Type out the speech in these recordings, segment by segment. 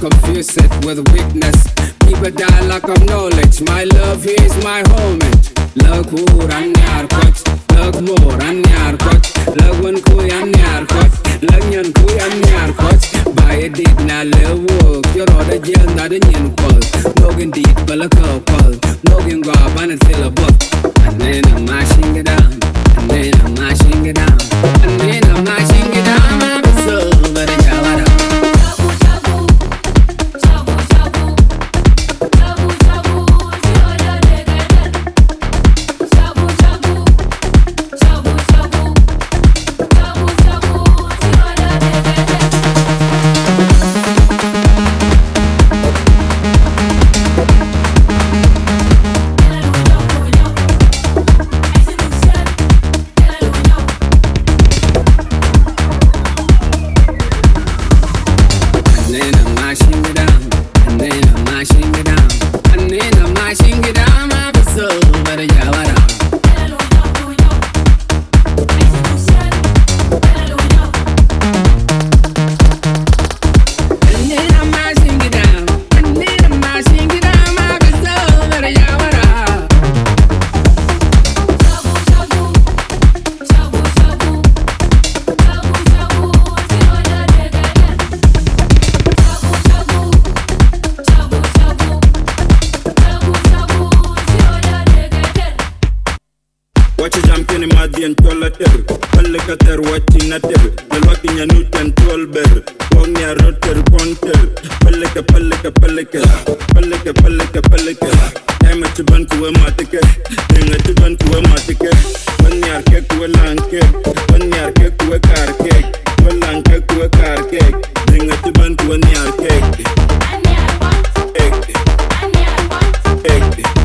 with weakness. People die lack of knowledge. My love is my home. Lëg hur an nyar kwat Lëg mor an nyar kwat Lëg wen kuy an nyar kwat Lëg nyen kuy an nyar kwat Baye dit na le wok Yoro da jel na da nyen kwal Nogin dit bala ka kwal Nogin gwa bana sila bot Anena mashing it down. Anena mashing it down. Anena mashing it down madien tola ter Palle ka ter wachi na ter waki nya nuten tol ber nya roter ponter Palle ka palle ka palle ka Palle ka palle ka palle ka Ema chuban kuwa matike Ringa chuban kuwa matike Wan nyar ke. Kuwa lanke Wan nyar ke kuwa kar kek Kuwa lanke kuwa kar kek Ringa chuban kuwa nyar Ek Ek Ek Ek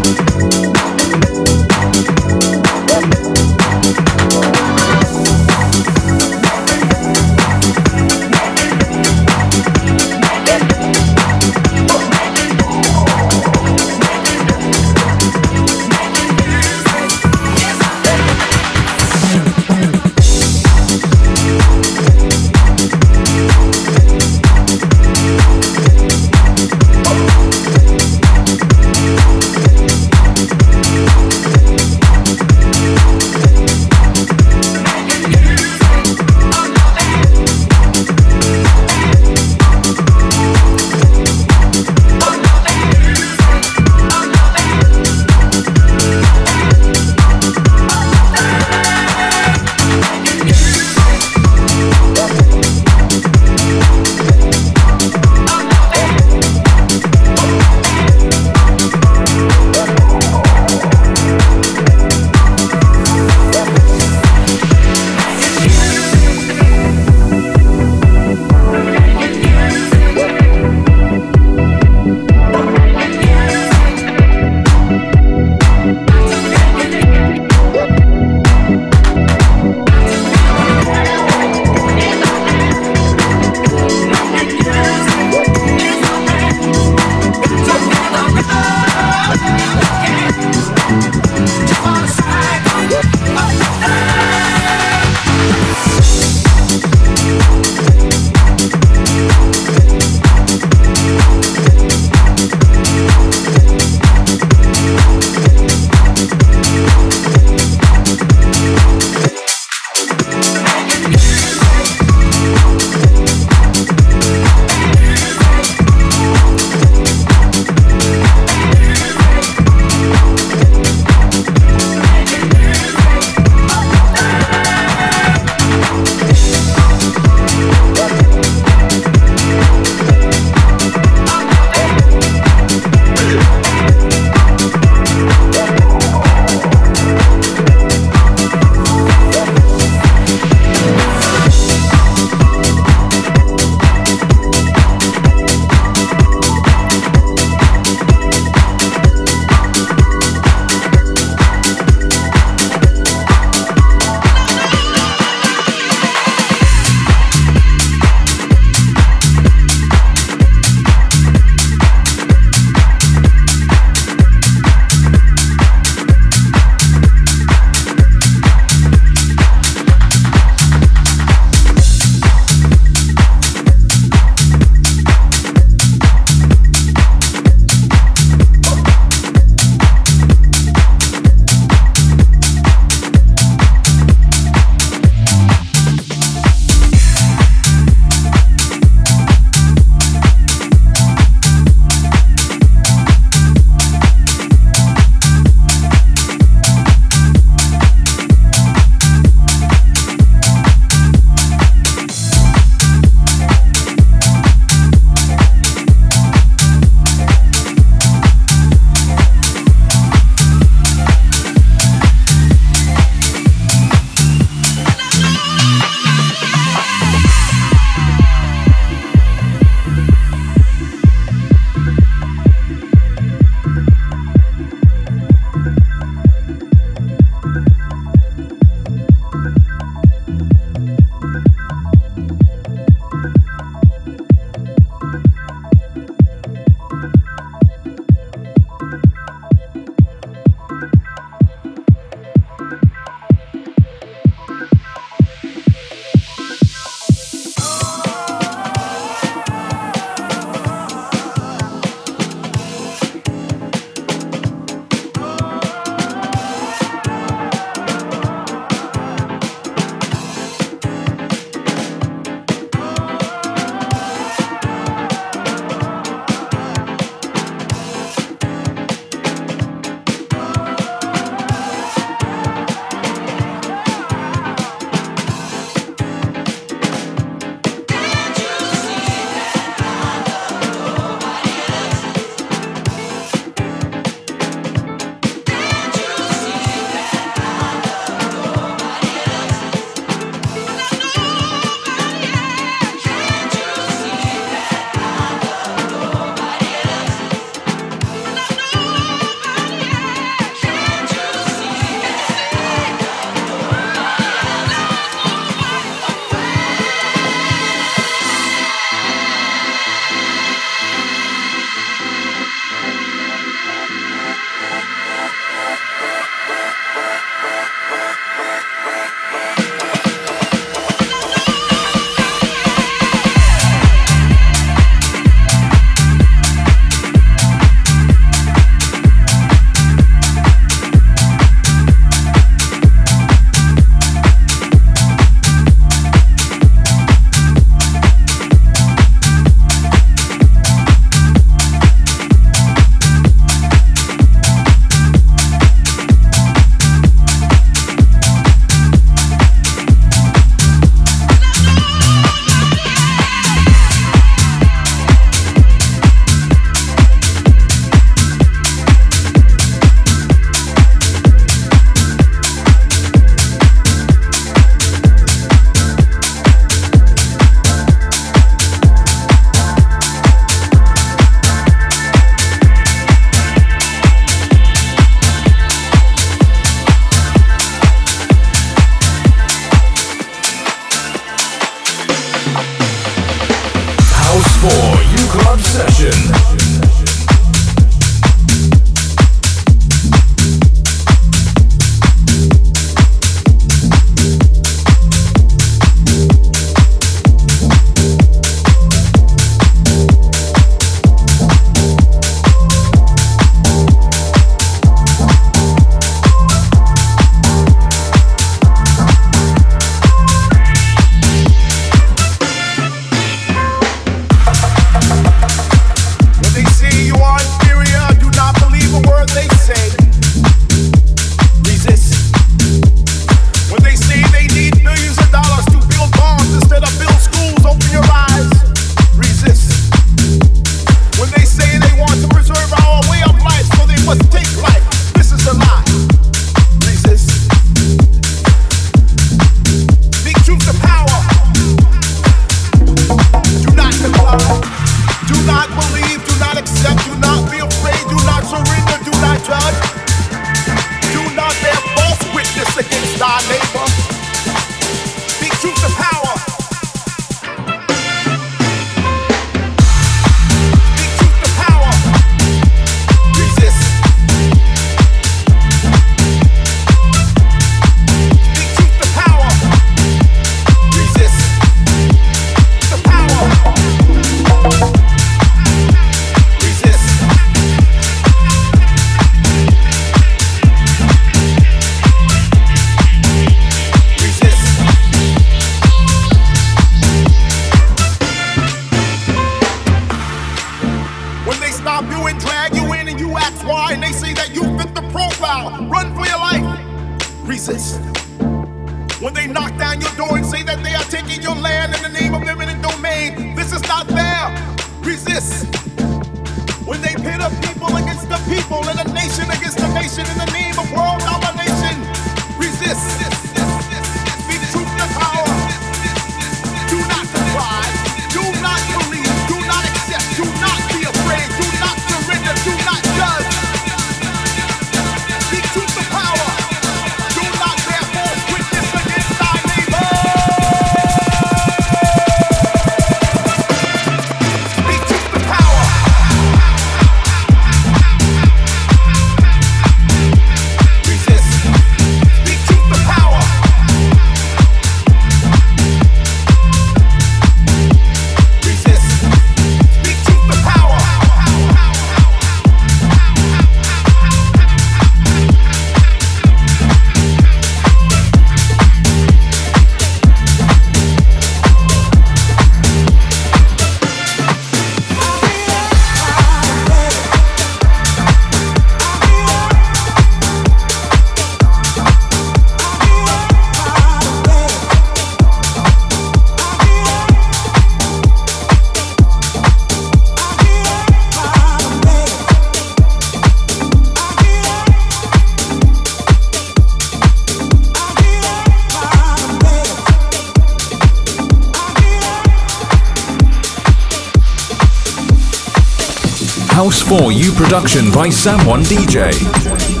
House 4U production by Sam1 DJ.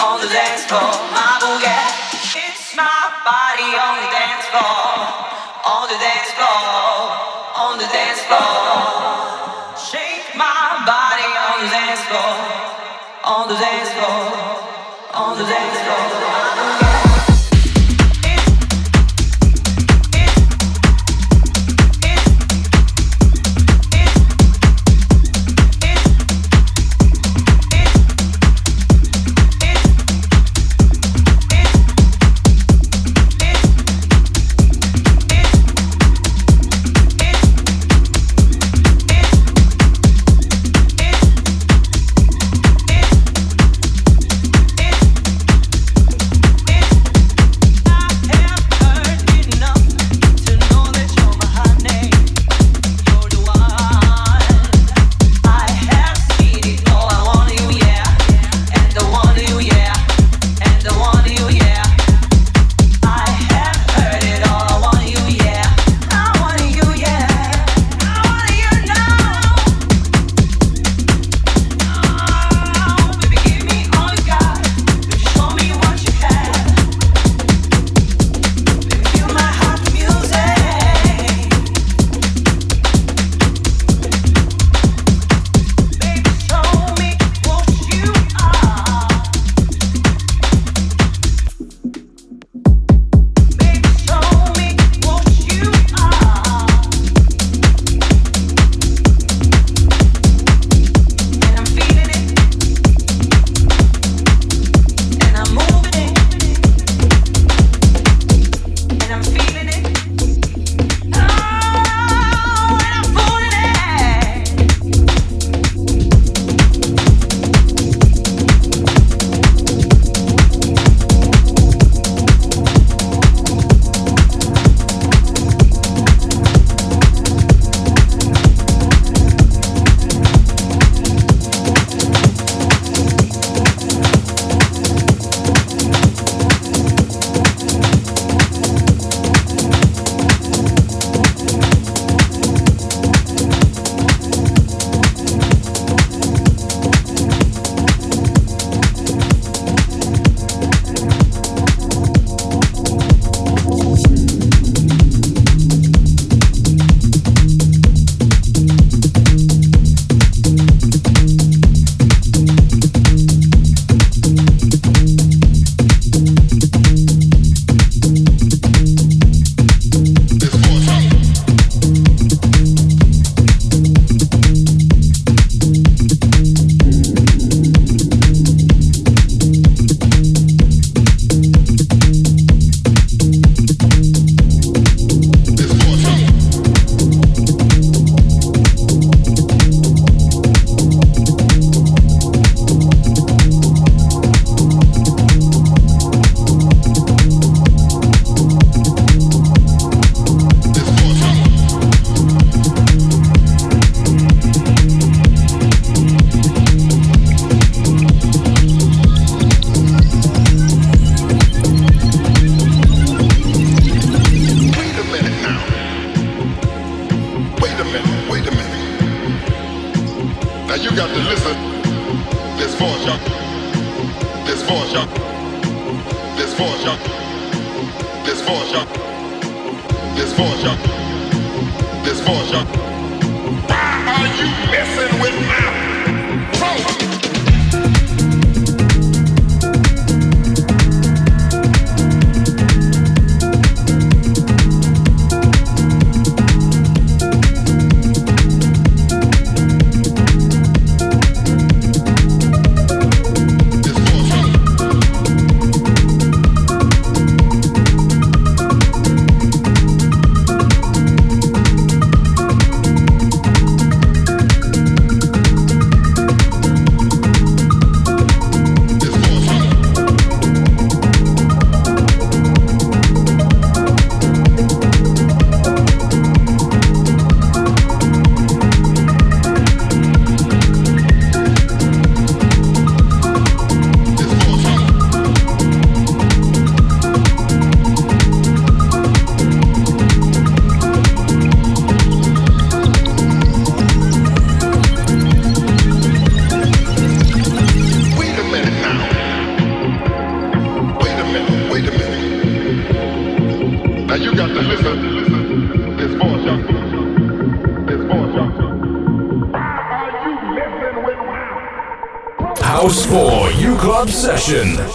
on the dance floor. My boogie, it's my body on the dance floor, on the dance floor, on the dance floor. Shake my body on the dance floor, on the dance floor, on the dance floor. this Dysfunction. Dysfunction. Why are you messing with my pro? Session.